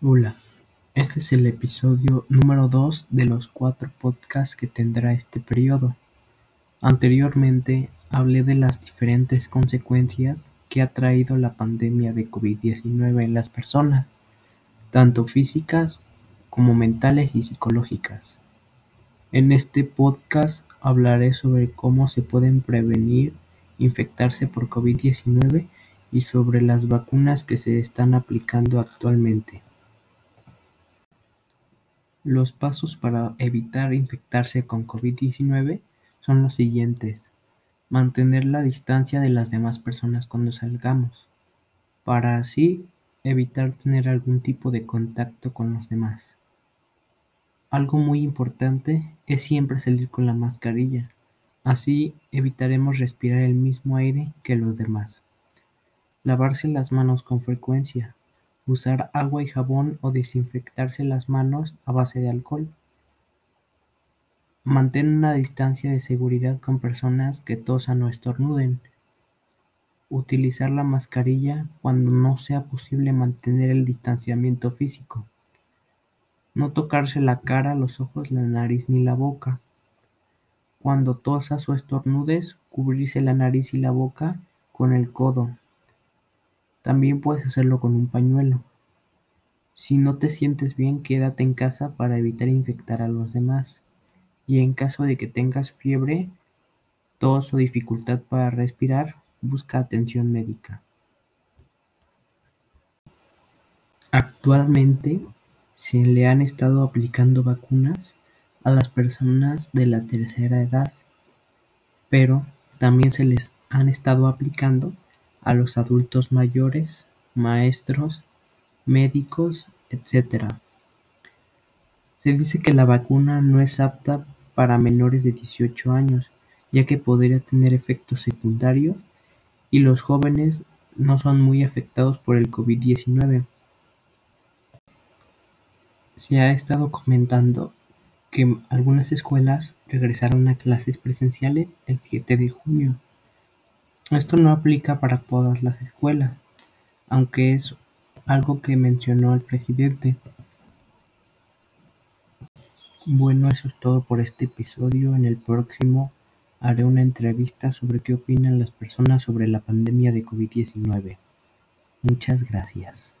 Hola, este es el episodio número 2 de los cuatro podcasts que tendrá este periodo. Anteriormente hablé de las diferentes consecuencias que ha traído la pandemia de COVID-19 en las personas, tanto físicas como mentales y psicológicas. En este podcast hablaré sobre cómo se pueden prevenir infectarse por COVID-19 y sobre las vacunas que se están aplicando actualmente. Los pasos para evitar infectarse con COVID-19 son los siguientes. Mantener la distancia de las demás personas cuando salgamos, para así evitar tener algún tipo de contacto con los demás. Algo muy importante es siempre salir con la mascarilla, así evitaremos respirar el mismo aire que los demás. Lavarse las manos con frecuencia, usar agua y jabón o desinfectarse las manos a base de alcohol. Mantén una distancia de seguridad con personas que tosan o estornuden. Utilizar la mascarilla cuando no sea posible mantener el distanciamiento físico. No tocarse la cara, los ojos, la nariz ni la boca. Cuando tosas o estornudes, cubrirse la nariz y la boca con el codo. También puedes hacerlo con un pañuelo. Si no te sientes bien, quédate en casa para evitar infectar a los demás. Y en caso de que tengas fiebre, tos o dificultad para respirar, busca atención médica. Actualmente se le han estado aplicando vacunas a las personas de la tercera edad, pero también se les han estado aplicando a los adultos mayores, maestros, médicos, etc. Se dice que la vacuna no es apta para menores de 18 años, ya que podría tener efectos secundarios y los jóvenes no son muy afectados por el COVID-19. Se ha estado comentando que algunas escuelas regresaron a clases presenciales el 7 de junio. Esto no aplica para todas las escuelas, aunque es algo que mencionó el presidente. Bueno, eso es todo por este episodio. En el próximo haré una entrevista sobre qué opinan las personas sobre la pandemia de COVID-19. Muchas gracias.